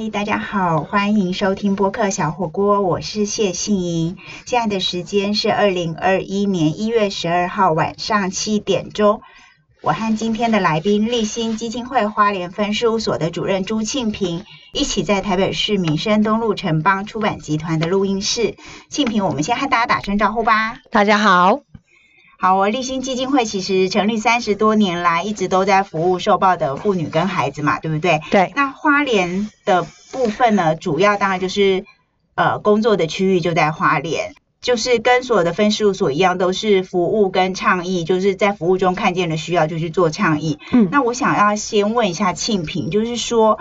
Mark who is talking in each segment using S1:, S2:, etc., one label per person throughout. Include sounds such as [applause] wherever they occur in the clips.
S1: 嗨，大家好，欢迎收听播客小火锅，我是谢杏莹。现在的时间是二零二一年一月十二号晚上七点钟。我和今天的来宾立新基金会花莲分事务所的主任朱庆平一起在台北市民生东路城邦出版集团的录音室。庆平，我们先和大家打声招呼吧。
S2: 大家好。
S1: 好，我立新基金会其实成立三十多年来，一直都在服务受暴的妇女跟孩子嘛，对不对？
S2: 对。
S1: 那花莲的部分呢，主要当然就是呃工作的区域就在花莲，就是跟所有的分事务所一样，都是服务跟倡议，就是在服务中看见了需要就去做倡议。嗯。那我想要先问一下庆平，就是说。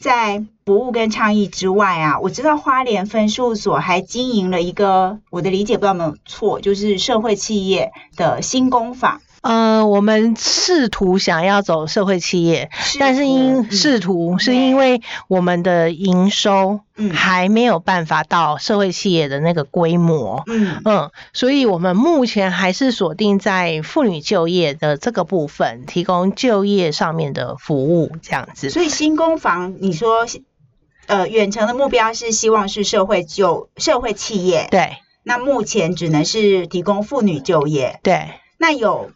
S1: 在服务跟倡议之外啊，我知道花莲分事务所还经营了一个，我的理解不知道有没有错，就是社会企业的新工坊。
S2: 呃，我们试图想要走社会企业，但是因试图是因为我们的营收还没有办法到社会企业的那个规模，嗯。嗯，所以我们目前还是锁定在妇女就业的这个部分，提供就业上面的服务这样子。
S1: 所以新工房，你说呃，远程的目标是希望是社会就社会企业，
S2: 对，
S1: 那目前只能是提供妇女就业，
S2: 对，
S1: 那有。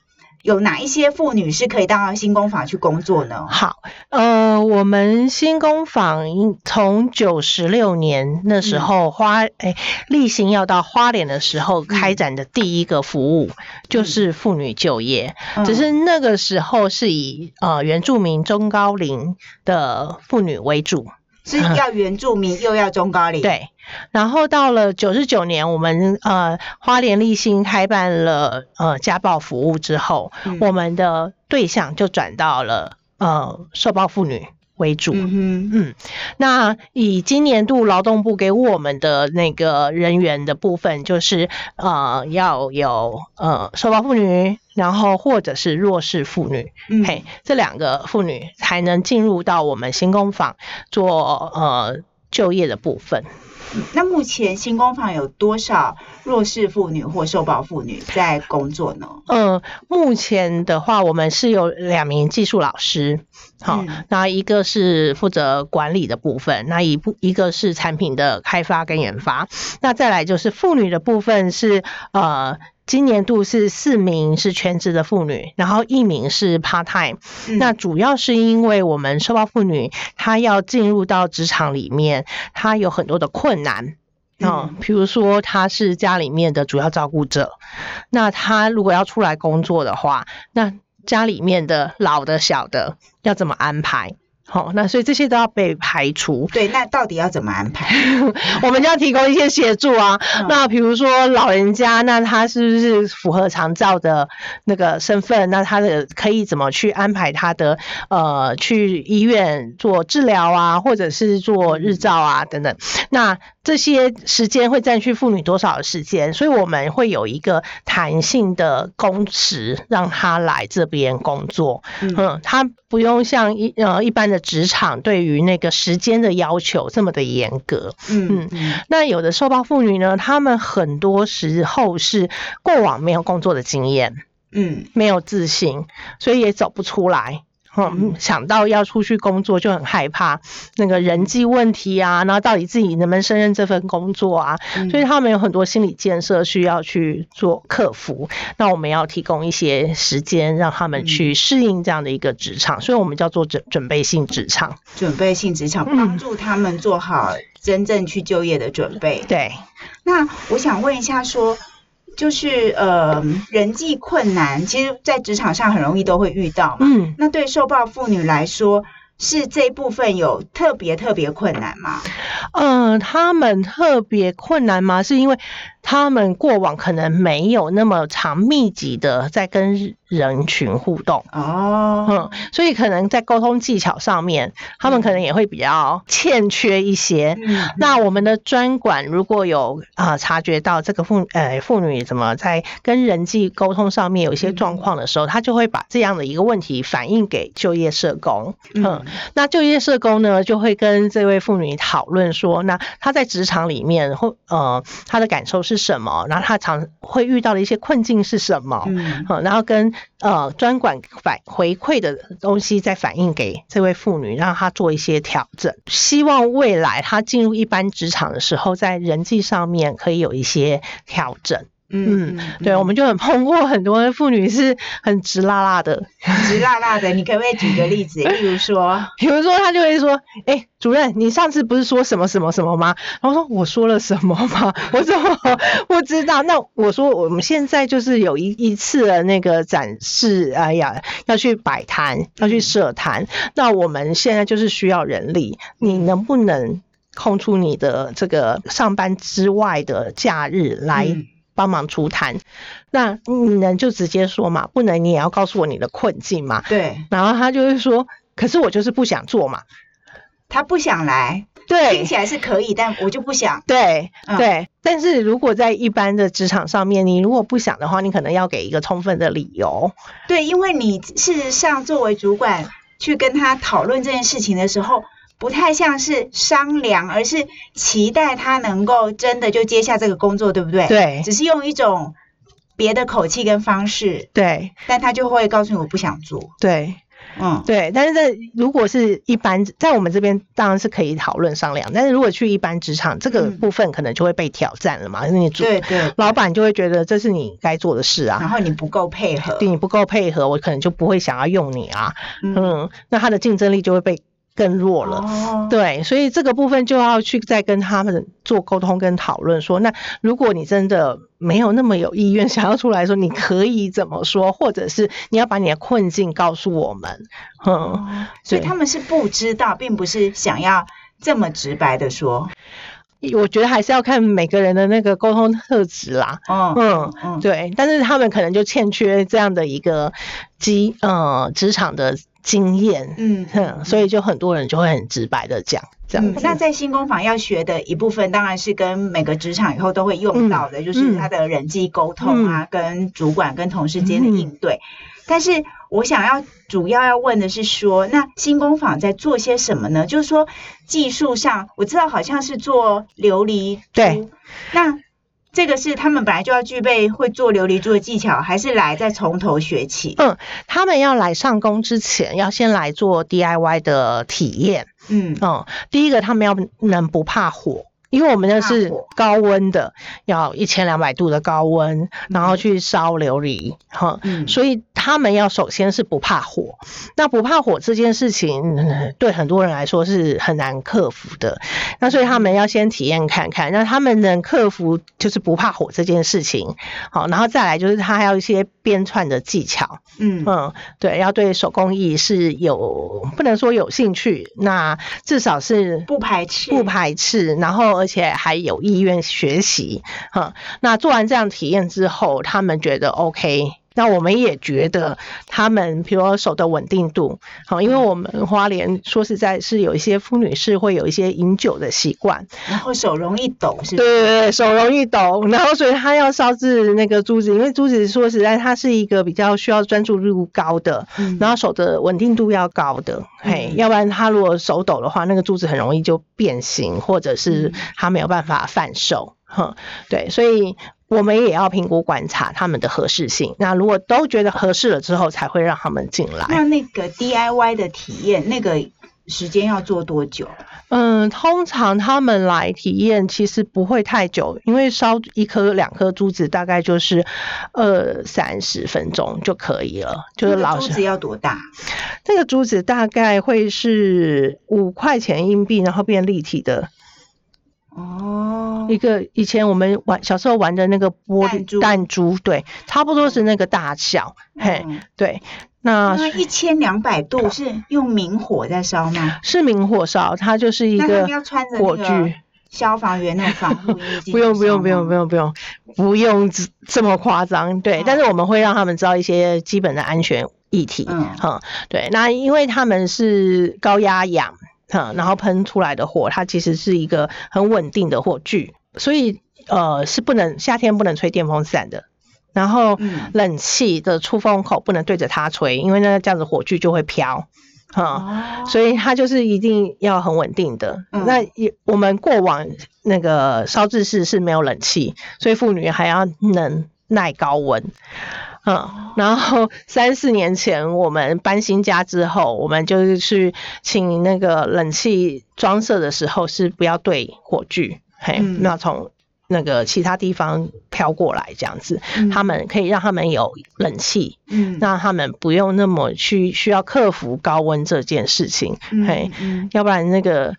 S1: 有哪一些妇女是可以到新工坊去工作呢？
S2: 好，呃，我们新工坊从九十六年那时候花哎例行要到花莲的时候开展的第一个服务就是妇女就业，只是那个时候是以呃原住民中高龄的妇女为主。
S1: 是要原住民又要中高龄，
S2: 对。然后到了九十九年，我们呃花莲立新开办了呃家暴服务之后，我们的对象就转到了呃受暴妇女。为主，嗯嗯，那以今年度劳动部给我们的那个人员的部分，就是呃要有呃受暴妇女，然后或者是弱势妇女，嘿，这两个妇女才能进入到我们新工坊做呃就业的部分。
S1: 那目前新工坊有多少弱势妇女或受保妇女在工作呢？
S2: 嗯，目前的话，我们是有两名技术老师，好，那一个是负责管理的部分，那一部一个是产品的开发跟研发，那再来就是妇女的部分是呃。今年度是四名是全职的妇女，然后一名是 part time。那主要是因为我们受暴妇女她要进入到职场里面，她有很多的困难嗯，比如说她是家里面的主要照顾者，那她如果要出来工作的话，那家里面的老的小的要怎么安排？好，那所以这些都要被排除。
S1: 对，那到底要怎么安排？[laughs]
S2: 我们就要提供一些协助啊。那比如说老人家，那他是不是符合长照的那个身份？那他的可以怎么去安排他的呃去医院做治疗啊，或者是做日照啊等等？那这些时间会占据妇女多少的时间？所以我们会有一个弹性的工时，让他来这边工作。嗯，他不用像一呃一般的职场对于那个时间的要求这么的严格。嗯嗯。那有的受暴妇女呢，她们很多时候是过往没有工作的经验，嗯，没有自信，所以也走不出来。嗯，想到要出去工作就很害怕那个人际问题啊，然后到底自己能不能胜任这份工作啊？所以他们有很多心理建设需要去做克服。那我们要提供一些时间让他们去适应这样的一个职场，所以我们叫做准准备性职场。
S1: 准备性职场帮助他们做好真正去就业的准备。
S2: 对。
S1: 那我想问一下说。就是呃，人际困难，其实，在职场上很容易都会遇到嘛。嗯，那对受暴妇女来说，是这一部分有特别特别困难吗？
S2: 嗯，他们特别困难吗？是因为他们过往可能没有那么长密集的在跟。人群互动哦，嗯，所以可能在沟通技巧上面，他们可能也会比较欠缺一些。那我们的专管如果有啊察觉到这个妇呃妇女怎么在跟人际沟通上面有一些状况的时候，他就会把这样的一个问题反映给就业社工。嗯，那就业社工呢就会跟这位妇女讨论说，那她在职场里面或呃她的感受是是什么，然后他常会遇到的一些困境是什么，
S1: 嗯
S2: 好，然后跟呃专管反回馈的东西再反映给这位妇女，让她做一些调整。希望未来她进入一般职场的时候，在人际上面可以有一些调整。嗯，对，我们就很碰过很多妇女是很直辣辣的，
S1: 直辣辣的。你可不可以举个例子？[laughs] 例如说，
S2: 比如说他就会说：“哎、主任，你上次不是说什么什么什么吗？”然后说：“我说了什么吗？[laughs] 我怎么不知道？”那我说：“我们现在就是有一一次的那个展示，哎呀，要去摆摊，要去设摊，那我们现在就是需要人力，你能不能空出你的这个上班之外的假日来？”
S1: 嗯
S2: 帮忙出摊，那你能就直接说嘛？不能你也要告诉我你的困境嘛？
S1: 对
S2: 然后他就会说，可是我就是不想做嘛。
S1: 他不想来，对听
S2: 对
S1: 起来是可以，但我就不想。
S2: 对
S1: 嗯
S2: 对，但是如果在一般的职场上面，你如果不想的话，你可能要给一个充分的理由。
S1: 对，因为你事实上作为主管去跟他讨论这件事情的时候，不太像是商量，而是期待他能够真的就接下这个工作，对不对？，
S2: 对
S1: 只是用一种别的口气跟方式，
S2: 对
S1: 但他就会告诉你我不想做。
S2: 对
S1: 嗯，
S2: 对，但是这如果是一般，在我们这边当然是可以讨论商量，但是如果去一般职场，这个
S1: 嗯
S2: 部分可能就会被挑战了嘛，因为你主
S1: 对对。
S2: 老板就会觉得这是你该做的事啊
S1: 然
S2: 啊。
S1: 后你不够配合，
S2: 对你不够配合，我可能就不会想要用你啊，
S1: 嗯，
S2: 嗯，那他的竞争力就会被更弱了。
S1: 哦，
S2: 对，所以这个部分就要去再跟他们做沟通跟讨论，说那如果你真的没有那么有意愿想要出来说，你可以怎么说，或者是你要把你的困境告诉我们，嗯，
S1: 哦所以他们是不知道，并不是想要这么直白的说。
S2: 我觉得还是要看每个人的那个沟通特质啦。
S1: 嗯
S2: 嗯
S1: 嗯，
S2: 对，但是他们可能就欠缺这样的一个机呃职场的经验，
S1: 嗯
S2: 哼，所以就很多人就会很直白的讲这样
S1: 那在新工坊要学的一部分，当然是跟每个职场以后都会用到的，就是他的人际沟通啊，跟主管跟同事间的应对。但是我想要主要要问的是说，那新工坊在做些什么呢？就是说技术上，我知道好像是做琉璃珠，
S2: 对，
S1: 那。这个是他们本来就要具备会做琉璃珠的技巧，还是来再从头学起？
S2: 嗯他们要来上工之前，要先来做 DIY 的体验。
S1: 嗯
S2: 嗯，第一个他们要能不怕火，因为我们那是高温的，要一千两百度的高温，然后去烧琉璃，哈、
S1: 嗯，
S2: 所以他们要首先是不怕火。那不怕火这件事情，嗯对很多人来说是很难克服的。那所以他们要先体验看看，那他们能克服就是不怕火这件事情，好，然后再来就是他还要一些编串的技巧。
S1: 嗯。
S2: 嗯，对，要对手工艺是有不能说有兴趣，那至少是
S1: 不排斥，
S2: 不排斥，然后而且还有意愿学习，哈、那做完这样体验之后，他们觉得 OK。那我们也觉得他们，比如说手的稳定度，好，因为我们花莲说实在是有一些妇女是会有一些饮酒的习惯，
S1: 然后手容易抖，是不
S2: 对？对对，手容易抖，然后所以他要烧制那个珠子，因为珠子说实在，它是一个比较需要专注度高的，
S1: 嗯
S2: 然后手的稳定度要高的，嘿，
S1: 嗯
S2: 要不然他如果手抖的话，那个珠子很容易就变形，或者是
S1: 嗯。
S2: 他没有办法贩售，哼，对，所以我们也要评估观察他们的合适性。那如果都觉得合适了之后，才会让他们进来。
S1: 那那个 DIY 的体验，那个时间要做多久？
S2: 嗯，通常他们来体验其实不会太久，因为烧一颗两颗珠子大概就是二三十分钟就可以了。就是老师
S1: 珠子要多大？
S2: 这个珠子大概会是五块钱硬币，然后变立体的
S1: 哦，
S2: 一个。以前我们玩小时候玩的那个玻
S1: 弹珠
S2: 璃弹珠，对，差不多是那个大小。嘿，
S1: 嗯
S2: 对，那
S1: 那一千两百度是用明火在烧吗？
S2: 是明火烧，它就是一个火炬。
S1: 消防员那种防护衣
S2: 不用不用不用不用不用不用这这么夸张，对，
S1: 嗯
S2: 但是我们会让他们知道一些基本的安全议题，
S1: 嗯
S2: 哈、对，那因为他们是高压氧，哈、然后喷出来的火，它其实是一个很稳定的火炬，所以呃是不能夏天不能吹电风扇的。然后
S1: 嗯
S2: 冷气的出风口不能对着它吹，因为那这样子火炬就会飘。哈、
S1: 哦，
S2: 所以它就是一定要很稳定的。
S1: 嗯
S2: 那也我们过往那个烧制室是没有冷气，所以妇女还要能耐高温。嗯，然后三四年前我们搬新家之后，我们就是去请那个冷气装设的时候是不要对火炬，嘿，
S1: 嗯
S2: 那从那个其他地方飘过来这样子，
S1: 嗯
S2: 他们可以让他们有冷气，
S1: 嗯
S2: 让他们不用那么去需要克服高温这件事情，
S1: 嗯
S2: 嘿，
S1: 嗯
S2: 要不然那个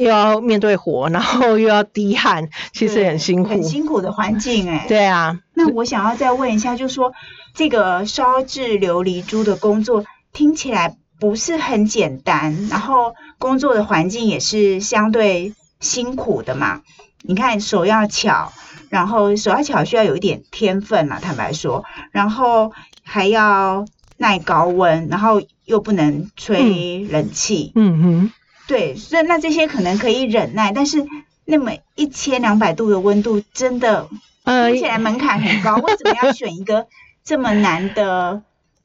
S2: 又要面对火，然后又要滴汗，其实很辛苦。
S1: 很辛苦的环境 [laughs] 哎。
S2: 对啊，
S1: 那我想要再问一下，就是说这个烧制琉璃珠的工作听起来不是很简单，然后工作的环境也是相对辛苦的嘛。你看手要巧，然后手要巧需要有一点天分嘛，坦白说，然后还要耐高温，然后又不能吹冷气，
S2: 嗯哼，
S1: 对，所以那这些可能可以忍耐，但是那么一千两百度的温度，真的
S2: 呃
S1: 听起来门槛很高，[laughs] 为什么要选一个这么难的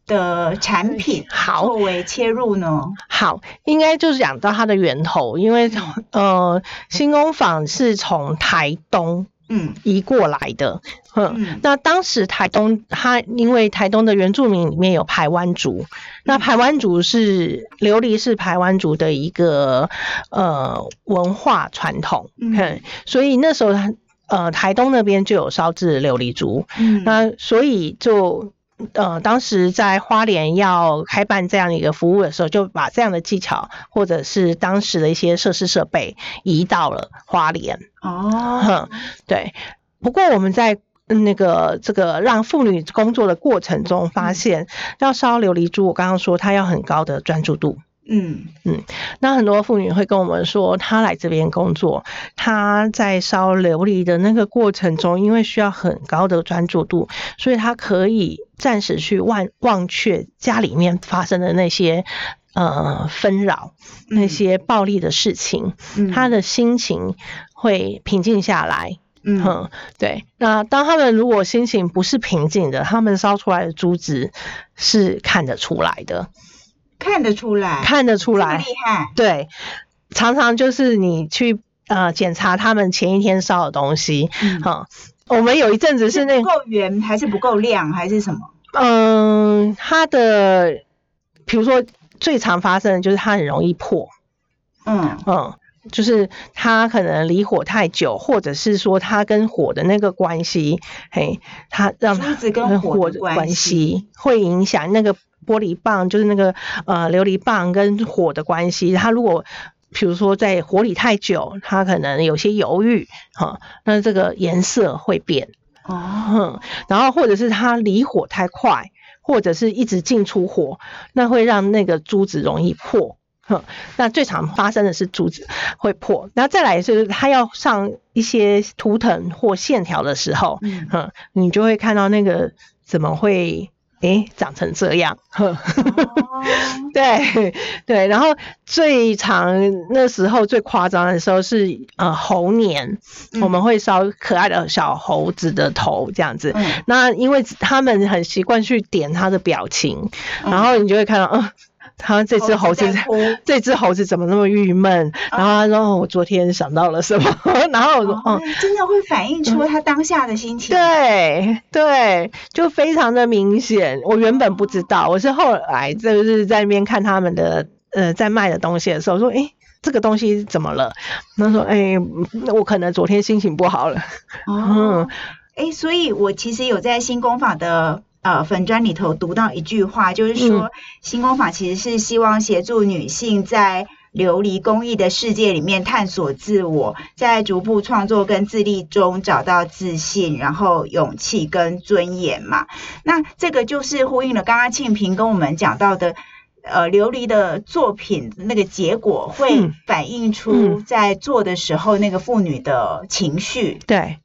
S1: 的产品 [laughs]
S2: 好
S1: 作为切入呢？
S2: 好，应该就是讲到它的源头，因为呃，新工坊是从台东
S1: 嗯。
S2: 移过来的，嗯。
S1: 嗯。
S2: 那当时台东，它因为台东的原住民里面有排湾族，那排湾族是琉璃是排湾族的一个呃文化传统，
S1: 嗯。
S2: 嗯，所以那时候呃台东那边就有烧制琉璃族，
S1: 嗯。
S2: 那所以就呃，当时在花莲要开办这样一个服务的时候，就把这样的技巧或者是当时的一些设施设备移到了花莲。
S1: 哦
S2: 哼，对。不过我们在嗯那个这个让妇女工作的过程中，发现要烧琉璃珠，我刚刚说它要很高的专注度。
S1: 嗯嗯
S2: 那很多妇女会跟我们说，她来这边工作，她在烧琉璃的那个过程中，因为需要很高的专注度，所以她可以暂时去忘忘却家里面发生的那些呃纷扰、那些暴力的事情，
S1: 嗯
S2: 她的心情会平静下来。
S1: 嗯
S2: 哼，对。那当他们如果心情不是平静的，他们烧出来的珠子是看得出来的，
S1: 看得出来，
S2: 看得出来。
S1: 厉害，
S2: 对，常常就是你去呃检查他们前一天烧的东西，
S1: 嗯。
S2: 哈、我们有一阵子是那
S1: 不够圆还是不够亮还是什么？
S2: 嗯，它的比如说最常发生的就是它很容易破，
S1: 嗯。
S2: 嗯。就是它可能离火太久，或者是说它跟火的那个关系，嘿，它让它
S1: 跟火的
S2: 的
S1: 关系
S2: 会影响那个玻璃棒，就是那个呃琉璃棒跟火的关系。它如果比如说在火里太久，它可能有些犹豫，哈、那这个颜色会变，
S1: 哦
S2: 嗯，然后或者是它离火太快，或者是一直进出火，那会让那个珠子容易破。哼，那最常发生的是珠子会破，然后再来就是它要上一些图腾或线条的时候，
S1: 嗯
S2: 哼，你就会看到那个怎么会诶长成这样，[laughs] 对对，然后最长那时候最夸张的时候是呃猴年，
S1: 嗯。
S2: 我们会烧可爱的小猴子的头这样子。
S1: 嗯。
S2: 那因为他们很习惯去点他的表情，
S1: 嗯。
S2: 然后你就会看到，嗯、他这只猴子 [laughs] 这只猴子怎么那么郁闷？然后他说、哦我昨天想到了什么，[laughs] 然后我说，
S1: 哦
S2: 嗯。
S1: 真的会反映出他当下的心情。
S2: 对对，就非常的明显。我原本不知道，我是后来就是在那边看他们的呃在卖的东西的时候，说诶这个东西怎么了？他说诶我可能昨天心情不好了。
S1: 哦，哎，所以我其实有在新工坊的呃粉砖里头读到一句话，就是说、
S2: 嗯
S1: 新工坊其实是希望协助女性在琉璃工艺的世界里面探索自我，在逐步创作跟自立中找到自信，然后勇气跟尊严嘛。那这个就是呼应了刚刚庆平跟我们讲到的。呃，琉璃的作品那个结果会
S2: 嗯
S1: 反映出
S2: 嗯
S1: 在做的时候那个妇女的情绪，
S2: 对，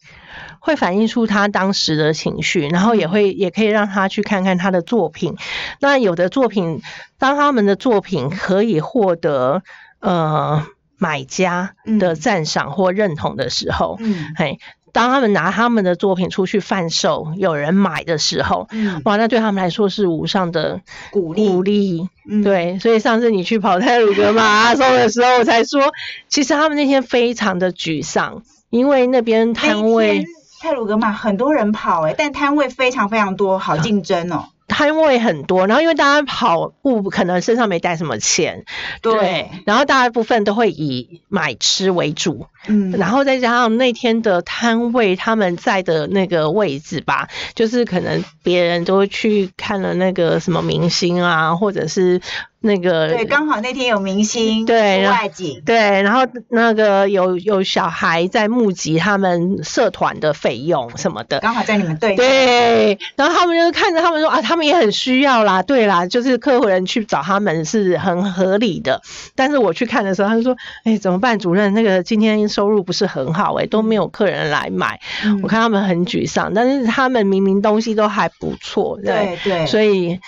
S2: 会反映出他当时的情绪，然后也会也可以让他去看看他的作品。那有的作品，当他们的作品可以获得呃买家的赞赏或认同的时候，
S1: 嗯。
S2: 嘿，当他们拿他们的作品出去贩售，有人买的时候，
S1: 嗯，
S2: 哇，那对他们来说是无上的
S1: 鼓励，
S2: 鼓励。
S1: 嗯，
S2: 对，所以上次你去跑泰鲁格马 [laughs] 拉松的时候，我才说，其实他们那天非常的沮丧，因为那边摊位
S1: 泰鲁格马很多人跑哎、但摊位非常非常多，好竞争哦。
S2: 摊位很多，然后因为大家跑步可能身上没带什么钱，对。然后大部分都会以买吃为主，
S1: 嗯，
S2: 然后再加上那天的摊位他们在的那个位置吧，就是可能别人都去看了那个什么明星啊，或者是那个
S1: 对，刚好那天有明星，
S2: 对
S1: 户外景，
S2: 对，然后那个有有小孩在募集他们社团的费用什么的，
S1: 刚好在你们队内，
S2: 对，然后他们就看着他们说啊，他们也很需要啦，对啦，就是客户人去找他们是很合理的。但是我去看的时候，他就说，哎，怎么办？主任，那个今天收入不是很好、哎，都没有客人来买，
S1: 嗯
S2: 我看他们很沮丧，但是他们明明东西都还不错，对，
S1: 对对，
S2: 所以。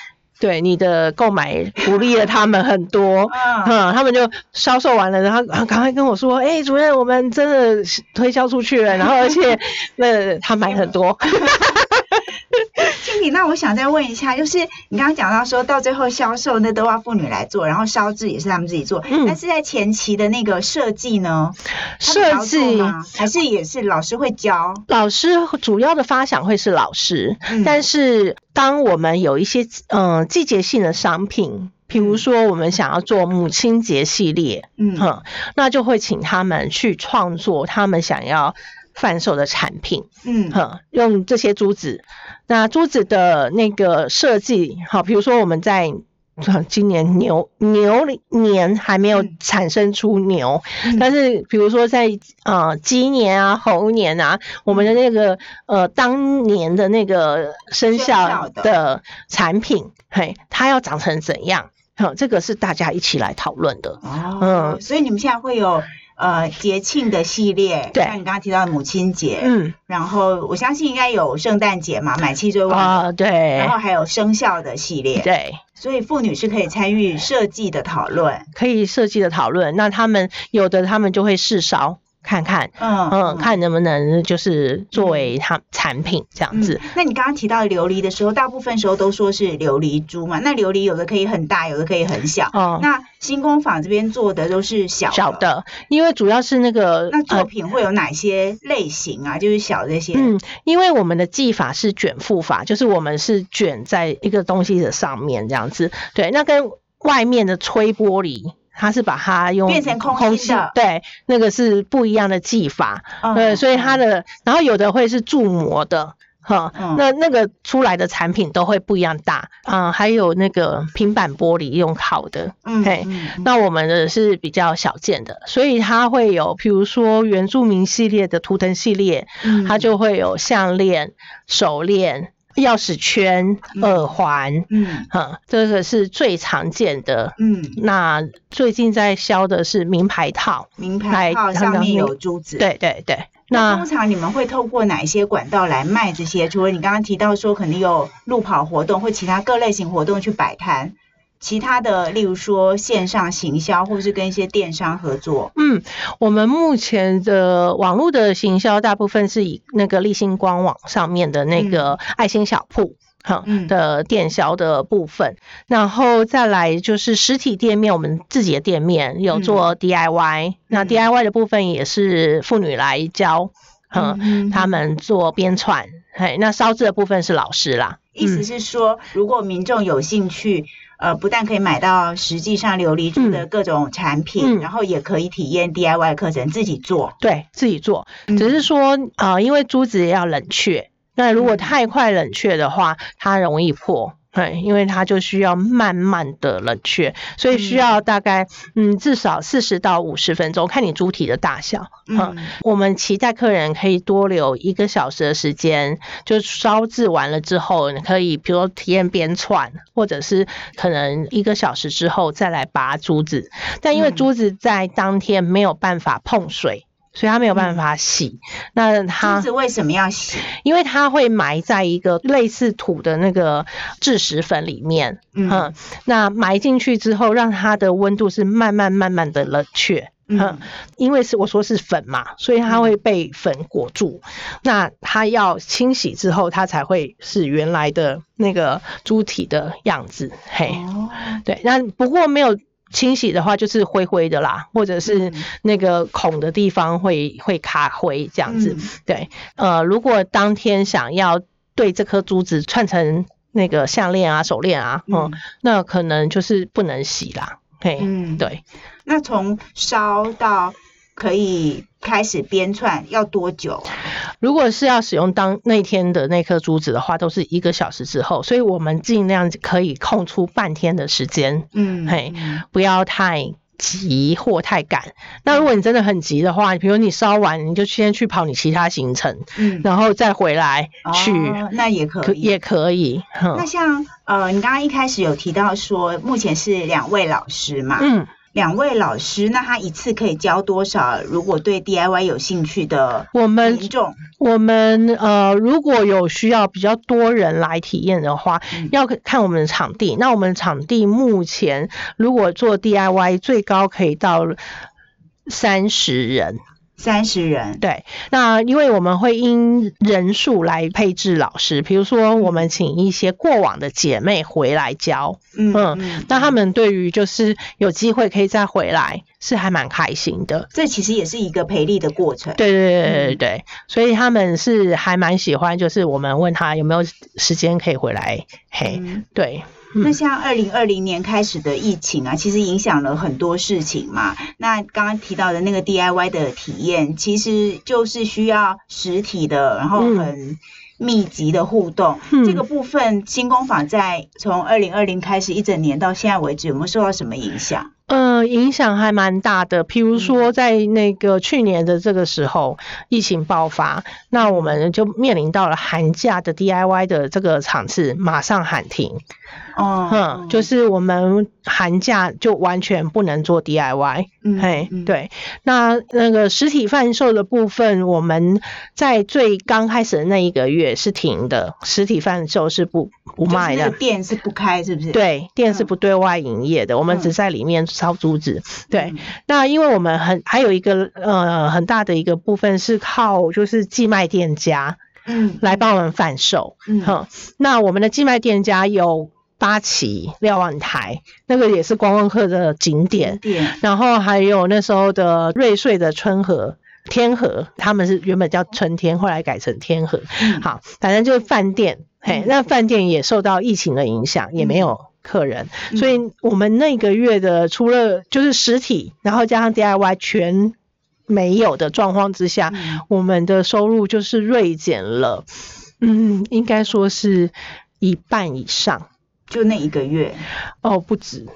S2: 对你的购买鼓励了他们很多，
S1: 嗯，[laughs]
S2: 嗯，他们就销售完了，然后赶快跟我说，哎、主任，我们真的推销出去了，然后而且 [laughs] 那他买很多，[laughs]
S1: 经理，那我想再问一下，就是你刚刚讲到说到最后销售那都要妇女来做，然后烧制也是他们自己做，
S2: 嗯
S1: 但是在前期的那个设计呢，
S2: 设计？
S1: 还是也是老师会教？
S2: 老师主要的发想会是老师，
S1: 嗯
S2: 但是当我们有一些嗯、呃季节性的商品，比如说我们想要做母亲节系列，
S1: 嗯
S2: 哼，那就会请他们去创作他们想要贩售的产品，
S1: 嗯
S2: 哼，用这些珠子。那珠子的那个设计，好，比如说我们在。[laughs] 呃今年牛牛年还没有
S1: 嗯
S2: 产生出牛，
S1: 嗯
S2: 但是比如说在呃鸡年啊、猴年啊，我们的那个呃当年的那个生
S1: 生肖
S2: 肖
S1: 的
S2: 的产品，嘿，它要长成怎样？好，这个是大家一起来讨论的。
S1: 哦，
S2: 嗯
S1: 所以你们现在会有呃节庆的系列，
S2: 对。
S1: 像你刚刚提到的母亲节，
S2: 嗯。
S1: 然后我相信应该有圣诞节嘛，买气追旺，
S2: 啊，对。
S1: 然后还有生肖的系列，
S2: 对，
S1: 所以妇女是可以参与设计的讨论，
S2: 可以设计的讨论。那他们有的他们就会试烧看看，
S1: 嗯
S2: 嗯，看能不能就是作为它产品这样子。
S1: 嗯。那你刚刚提到琉璃的时候，大部分时候都说是琉璃珠嘛，那琉璃有的可以很大，有的可以很小。
S2: 哦
S1: 那新工坊这边做的都是小
S2: 小。的，因为主要是那个
S1: 那作
S2: 呃
S1: 品会有哪些类型啊？就是小这些。
S2: 嗯，因为我们的技法是卷覆法，就是我们是卷在一个东西的上面这样子。对，那跟外面的吹玻璃，它是把它用
S1: 变成空心的
S2: 对，那个是不一样的技法。
S1: 嗯
S2: 对，所以它的，然后有的会是铸模的。哈，
S1: 嗯
S2: 那那个出来的产品都会不一样大，啊、还有那个平板玻璃用烤的，
S1: 嗯
S2: 嘿那我们的是比较小件的，所以它会有，比如说原住民系列的图腾系列，
S1: 嗯
S2: 它就会有项链、手链、钥匙圈、
S1: 嗯
S2: 耳环，
S1: 嗯
S2: 哈、这个是最常见的。
S1: 嗯，
S2: 那最近在销的是名牌套，
S1: 名牌套上面有珠子。。
S2: 对对对。那
S1: 那通常你们会透过哪一些管道来卖这些？除了你刚刚提到说可能有路跑活动或其他各类型活动去摆摊，其他的例如说线上行销，或是跟一些电商合作。
S2: 嗯，我们目前的网络的行销大部分是以那个立新官网上面的那个爱心小铺。哈
S1: 嗯。
S2: 的电销的部分，然后再来就是实体店面，我们自己的店面有做 DIY，、那
S1: 嗯。
S2: DIY 的部分也是妇女来教，嗯，
S1: 嗯
S2: 他们做编串，嘿，那烧制的部分是老师啦，
S1: 意思是说，如果民众有兴趣，呃，不但可以买到实际上琉璃珠的各种产品，
S2: 嗯。
S1: 然后也可以体验 DIY 课程，自己做。
S2: 对自己做，
S1: 嗯。
S2: 只是说啊、呃因为珠子要冷却，那如果
S1: 嗯。
S2: 太快冷却的话，它容易破。对，因为它就需要慢慢的冷却，所以需要大概嗯至少四十到五十分钟，看你珠体的大小。嗯，
S1: 嗯
S2: 我们期待客人可以多留一个小时的时间，就烧制完了之后，你可以比如说体验边串，或者是可能一个小时之后再来拔珠子。但因为
S1: 嗯
S2: 珠子在当天没有办法碰水。所以它没有办法洗，那
S1: 珠
S2: 它
S1: 子为什么要洗？
S2: 因为它会埋在一个类似土的那个制石粉里面，
S1: 嗯。
S2: 嗯，那埋进去之后，让它的温度是慢慢慢慢的冷却，嗯，因为是我说是粉嘛，所以它会被粉裹住。那它要清洗之后，它才会是原来的那个猪体的样子。嘿，
S1: 哦，
S2: 对，那不过没有清洗的话，就是灰灰的啦，或者是
S1: 嗯
S2: 那个孔的地方会会卡灰这样子。
S1: 嗯
S2: 对，呃，如果当天想要对这颗珠子串成那个项链啊、手链啊，嗯，
S1: 嗯
S2: 那可能就是不能洗啦。嘿，
S1: 嗯，。
S2: 对，
S1: 那从烧到可以开始编串要多久啊？
S2: 如果是要使用当那天的那颗珠子的话，都是一个小时之后，所以我们尽量可以空出半天的时间，
S1: 嗯，
S2: 嘿
S1: 嗯
S2: 不要太急或太赶。那如果你真的很急的话，比如你烧完，你就先去跑你其他行程，
S1: 嗯，
S2: 然后再回来去，
S1: 哦那也可以。
S2: 可也可以。
S1: 那像呃，你刚刚一开始有提到说，目前是两位老师嘛？
S2: 嗯，
S1: 两位老师，那他一次可以教多少？如果对 DIY 有兴趣的
S2: 我们我们呃，如果有需要比较多人来体验的话，
S1: 嗯
S2: 要看我们的场地。那我们场地目前如果做 DIY，最高可以到三十人。
S1: 三十人，
S2: 对，那因为我们会因人数来配置老师，比如说我们请一些过往的姐妹回来教，
S1: 嗯
S2: 嗯那他们对于就是有机会可以再回来，是还蛮开心的。
S1: 这其实也是一个培力的过程。
S2: 对对对对对所以他们是还蛮喜欢，就是我们问他有没有时间可以回来，嘿，
S1: 嗯。
S2: 对，
S1: 那像二零二零年开始的疫情啊，其实影响了很多事情嘛。那刚刚提到的那个 DIY 的体验，其实就是需要实体的，然后
S2: 嗯
S1: 很密集的互动。
S2: 嗯
S1: 这个部分，新工坊在从二零二零开始一整年到现在为止，有没有受到什么影响？
S2: 呃，影响还蛮大的。譬如说，
S1: 嗯
S2: 在那个去年的这个时候，疫情爆发，那我们就面临到了寒假的 DIY 的这个场次马上喊停，
S1: 哦
S2: 嗯，就是我们寒假就完全不能做 DIY。
S1: 嗯
S2: 嘿，
S1: 嗯，
S2: 对，那那个实体贩售的部分，我们在最刚开始的那一个月是停的，实体贩售是不不卖的。
S1: 那个店是不开，是不是？，
S2: 对，店是
S1: 嗯
S2: 不对外营业的，我们
S1: 嗯
S2: 只在里面烧竹子。对，那因为我们很还有一个呃很大的一个部分是靠就是寄卖店家
S1: 嗯，
S2: 来帮我们贩售。
S1: 嗯，
S2: 哼，那我们的寄卖店家有八旗、瞭望台，那个也是观光客的景点。然后还有那时候的瑞穗的春和、天河，他们是原本叫春天，后来改成天河。
S1: 嗯。
S2: 好，反正就是饭店，嘿
S1: 嗯，
S2: 那饭店也受到疫情的影响，也没有客人，
S1: 嗯。
S2: 所以我们那个月的除了就是实体，然后加上 DIY 全没有的状况之下，
S1: 嗯。
S2: 我们的收入就是锐减了，嗯，应该说是一半以上。
S1: 就那一个月，
S2: 哦，不止，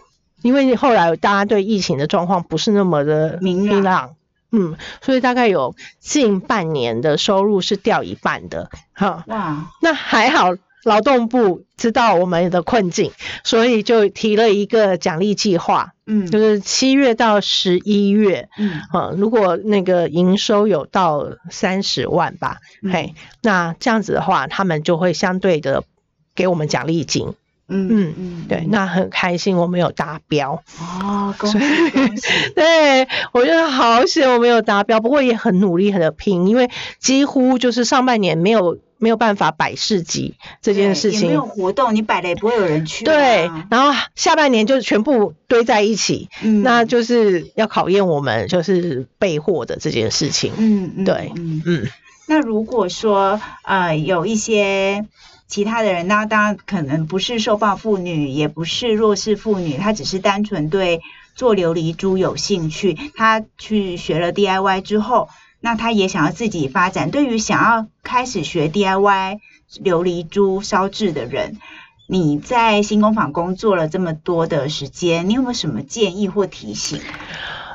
S2: 因为后来大家对疫情的状况不是那么的
S1: 明朗。
S2: 朗，嗯，所以大概有近半年的收入是掉一半的，哈，
S1: 哇，
S2: 那还好。劳动部知道我们的困境，所以就提了一个奖励计划，
S1: 嗯
S2: 就是七月到十一月，
S1: 嗯
S2: 啊，如果那个营收有到三十万吧，
S1: 嗯
S2: 嘿，那这样子的话，他们就会相对的给我们奖励金，
S1: 嗯
S2: 嗯
S1: 嗯，
S2: 对，那很开心我们有达标。
S1: 哦，恭喜恭喜，[laughs]
S2: 对，我觉得好险我没有达标，不过也很努力，很的拼，因为几乎就是上半年没有没有办法摆市集这件事
S1: 对也没有。活动，你摆了也不会有人去、啊。
S2: 对，然后下半年就全部堆在一起，
S1: 嗯
S2: 那就是要考验我们就是备货的这件事情。
S1: 嗯嗯
S2: 对
S1: 嗯。
S2: 嗯，
S1: 那如果说呃有一些其他的人，那当然可能不是受暴妇女，也不是弱势妇女，她只是单纯对做琉璃珠有兴趣，她去学了 DIY 之后，那她也想要自己发展。对于想要开始学 DIY 琉璃珠烧制的人，你在新工坊工作了这么多的时间，你有没有什么建议或提醒？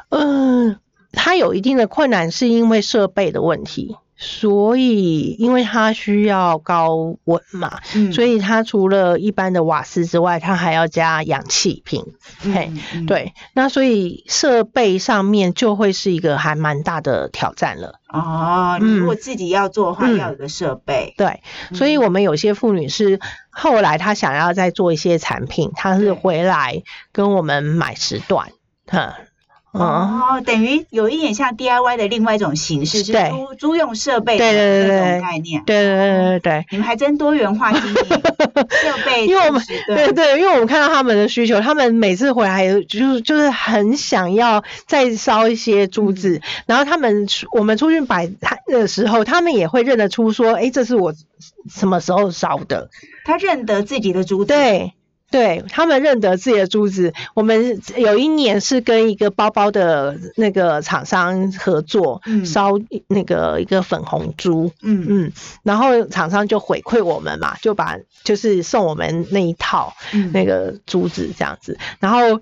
S2: 嗯，它有一定的困难，是因为设备的问题。所以，因为它需要高温嘛，
S1: 嗯
S2: 所以它除了一般的瓦斯之外，它还要加氧气瓶。嘿对，那所以设备上面就会是一个还蛮大的挑战了。
S1: 哦，如果自己要做的话，
S2: 嗯
S1: 要有个设备。
S2: 对，所以我们有些妇女是后来她想要再做一些产品，她是回来跟我们买时段，哈。嗯，
S1: 哦，等于有一点像 DIY 的另外一种形式，是租租用设备的
S2: 对对对
S1: 那
S2: 对。
S1: 种概念。
S2: 对对对对对。
S1: 你们还真多元化经营设备，[laughs]
S2: 因为我们对对，因为我们看到他们的需求，他们每次回来就是就是很想要再烧一些珠子，然后他们出我们出去摆摊的时候，他们也会认得出说，哎，这是我什么时候烧的，
S1: 他认得自己的珠子，
S2: 对。对他们认得自己的珠子，我们有一年是跟一个包包的那个厂商合作，
S1: 嗯。
S2: 烧那个一个粉红珠，
S1: 嗯。
S2: 嗯，然后厂商就回馈我们嘛，就把就是送我们那一套
S1: 嗯。
S2: 那个珠子这样子，然后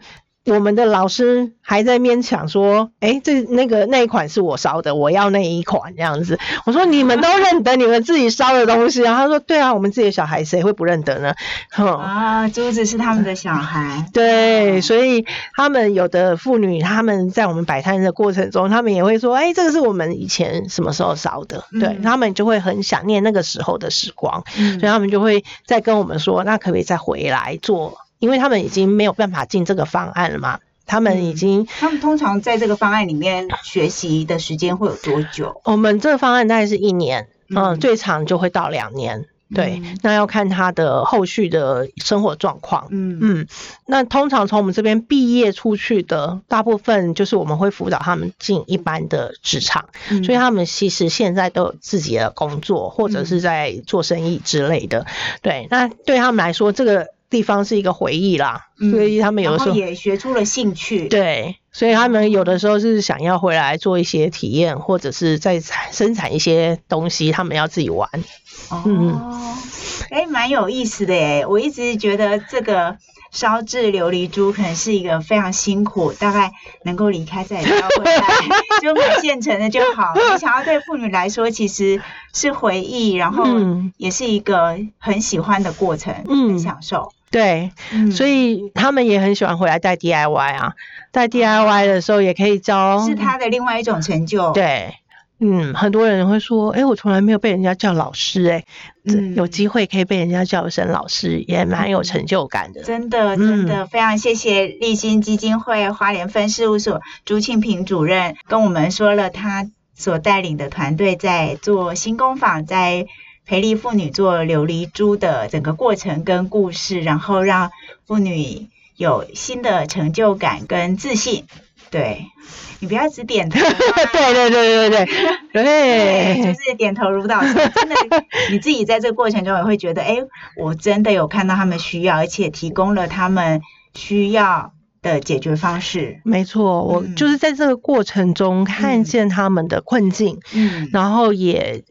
S2: 我们的老师还在勉强说，哎，这那个那一款是我烧的，我要那一款这样子。我说你们都认得你们自己烧的东西啊？他说对啊，我们自己的小孩谁会不认得呢？哼。
S1: 啊，珠子是他们的小孩，
S2: 对，所以他们有的妇女，他们在我们摆摊的过程中，他们也会说，哎，这个是我们以前什么时候烧的？对
S1: 嗯
S2: 他们就会很想念那个时候的时光，
S1: 嗯
S2: 所以他们就会再跟我们说，那可不可以再回来做？因为他们已经没有办法进这个方案了嘛，他们已
S1: 嗯
S2: 经，
S1: 他们通常在这个方案里面学习的时间会有多久？
S2: 我们这个方案大概是一年，嗯，
S1: 嗯
S2: 最长就会到两年。对，
S1: 嗯
S2: 那要看他的后续的生活状况。
S1: 嗯
S2: 嗯，那通常从我们这边毕业出去的，大部分就是我们会辅导他们进一般的职场，
S1: 嗯
S2: 所以他们其实现在都有自己的工作，或者是在做生意之类的。对，那对他们来说，这个地方是一个回忆啦，
S1: 嗯
S2: 所以他们有的时候
S1: 也学出了兴趣，，
S2: 对，所以他们有的时候是想要回来做一些体验，或者是在产生产一些东西，他们要自己玩。嗯
S1: 哦，哎，蛮有意思的哎，我一直觉得这个烧制琉璃珠可能是一个非常辛苦，大概能够离开再也不要回来，就买现成的就好。没想要对妇女来说，其实是回忆，然后
S2: 嗯
S1: 也是一个很喜欢的过程，
S2: 嗯
S1: 很享受。
S2: 对，
S1: 嗯，
S2: 所以他们也很喜欢回来带 DIY 啊，带 DIY 的时候也可以教，
S1: 是他的另外一种成就。，
S2: 对。嗯，很多人会说，哎、我从来没有被人家叫老师、诶哎、
S1: 嗯
S2: 有机会可以被人家叫一声老师，也蛮有成就感的。
S1: 真的，真的、非常谢谢立新基金会花莲分事务所朱庆平主任跟我们说了他所带领的团队在做新工坊，在培力妇女做琉璃珠的整个过程跟故事，然后让妇女有新的成就感跟自信。对你不要只点头、[laughs] 啊，
S2: 对对对对对
S1: 对，
S2: 对，
S1: 就是点头如捣蒜。真的，你自己在这个过程中也会觉得，哎，我真的有看到他们需要，而且提供了他们需要的解决方式。
S2: 没错，我
S1: 嗯
S2: 就是在这个过程中看见他们的困境，
S1: 嗯
S2: 然后也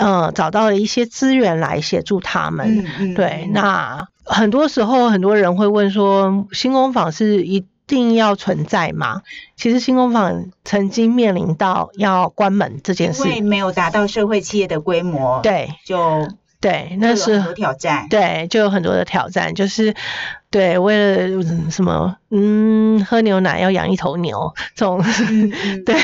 S2: 呃找到了一些资源来协助他们。
S1: 嗯
S2: 对，那很多时候很多人会问说，新工坊是一定要存在吗？其实新工坊曾经面临到要关门这件事
S1: 因。为没有达到社会企业的规模，，
S2: 对
S1: 就
S2: 对，那是
S1: 很多挑战。
S2: 对，就有很多的挑战，就是对为了嗯什么，嗯，喝牛奶要养一头牛这种，[laughs] 对，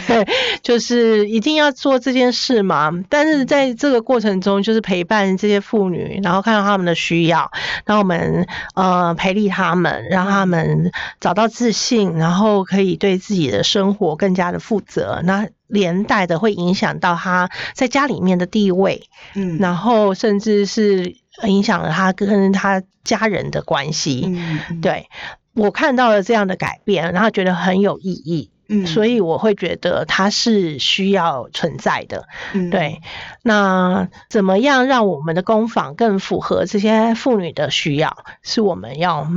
S2: 就是一定要做这件事嘛。但是在这个过程中，就是陪伴这些妇女，然后看到他们的需要，然后我们呃培力他们，让他们找到自信，然后可以对自己的生活更加的负责。那连带的会影响到他在家里面的地位，
S1: 嗯
S2: 然后甚至是影响了他跟他家人的关系。
S1: 嗯嗯
S2: 对我看到了这样的改变，然后觉得很有意义，
S1: 嗯
S2: 所以我会觉得它是需要存在的。
S1: 嗯
S2: 对，那怎么样让我们的工坊更符合这些妇女的需要，是我们要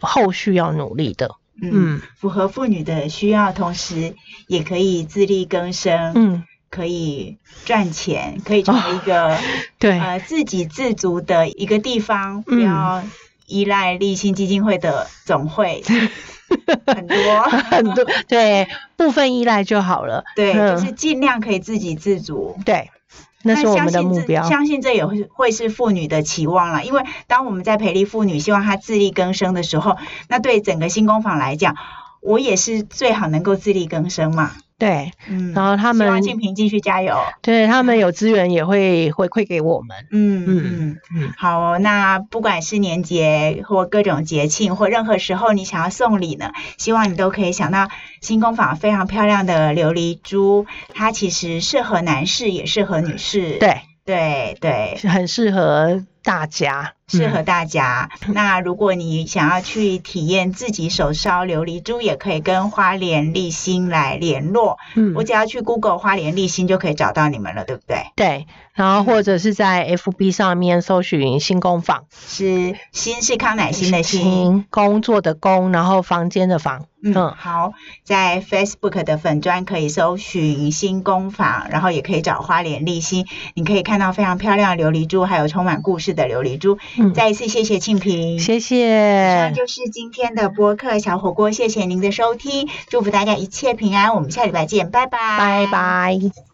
S2: 后续要努力的。
S1: 嗯
S2: 嗯
S1: 符合妇女的需要，同时也可以自力更生，
S2: 嗯，
S1: 可以赚钱，可以成为一个、
S2: 对，
S1: 呃自给自足的一个地方，不
S2: 嗯
S1: 要依赖立新基金会的总会 [laughs] 很多。
S2: 很多对部分依赖就好了。
S1: 对，
S2: 嗯
S1: 就是尽量可以自给自足。
S2: 对，那是我们的
S1: 相信这
S2: 目标。
S1: 相信这也会会是妇女的期望啦，因为当我们在培力妇女，希望她自力更生的时候，那对整个新工坊来讲，我也是最好能够自力更生嘛。
S2: 对，
S1: 嗯，
S2: 然后他
S1: 希望
S2: 们
S1: 静平继续加油。
S2: 对他们有资源也会回馈给我们。
S1: 嗯
S2: 嗯
S1: 嗯
S2: 嗯，
S1: 好哦、那不管是年节或各种节庆或任何时候你想要送礼呢，希望你都可以想到新工坊非常漂亮的琉璃珠，它其实适合男士也适合女士。
S2: 对，
S1: 对对，
S2: 很适合大家，
S1: 适合
S2: 嗯
S1: 大家。那如果你想要去体验自己手烧琉璃珠，也可以跟花莲立新来联络。
S2: 嗯
S1: 我只要去 Google 花莲立新就可以找到你们了，对不对？
S2: 对，然后或者是在 FB 上面搜寻新工坊，
S1: 是新是康乃馨的新。
S2: 新工作的工，然后房间的房，
S1: 嗯，
S2: 嗯
S1: 好，在 Facebook 的粉砖可以搜寻新工坊，然后也可以找花莲立新，你可以看到非常漂亮的琉璃珠，还有充满故事的琉璃珠。
S2: 嗯，
S1: 再一次谢谢庆平，
S2: 谢
S1: 以
S2: 谢
S1: 上，就是今天的播客小火锅，谢谢您的收听，祝福大家一切平安，我们下礼拜见，拜拜，
S2: 拜拜。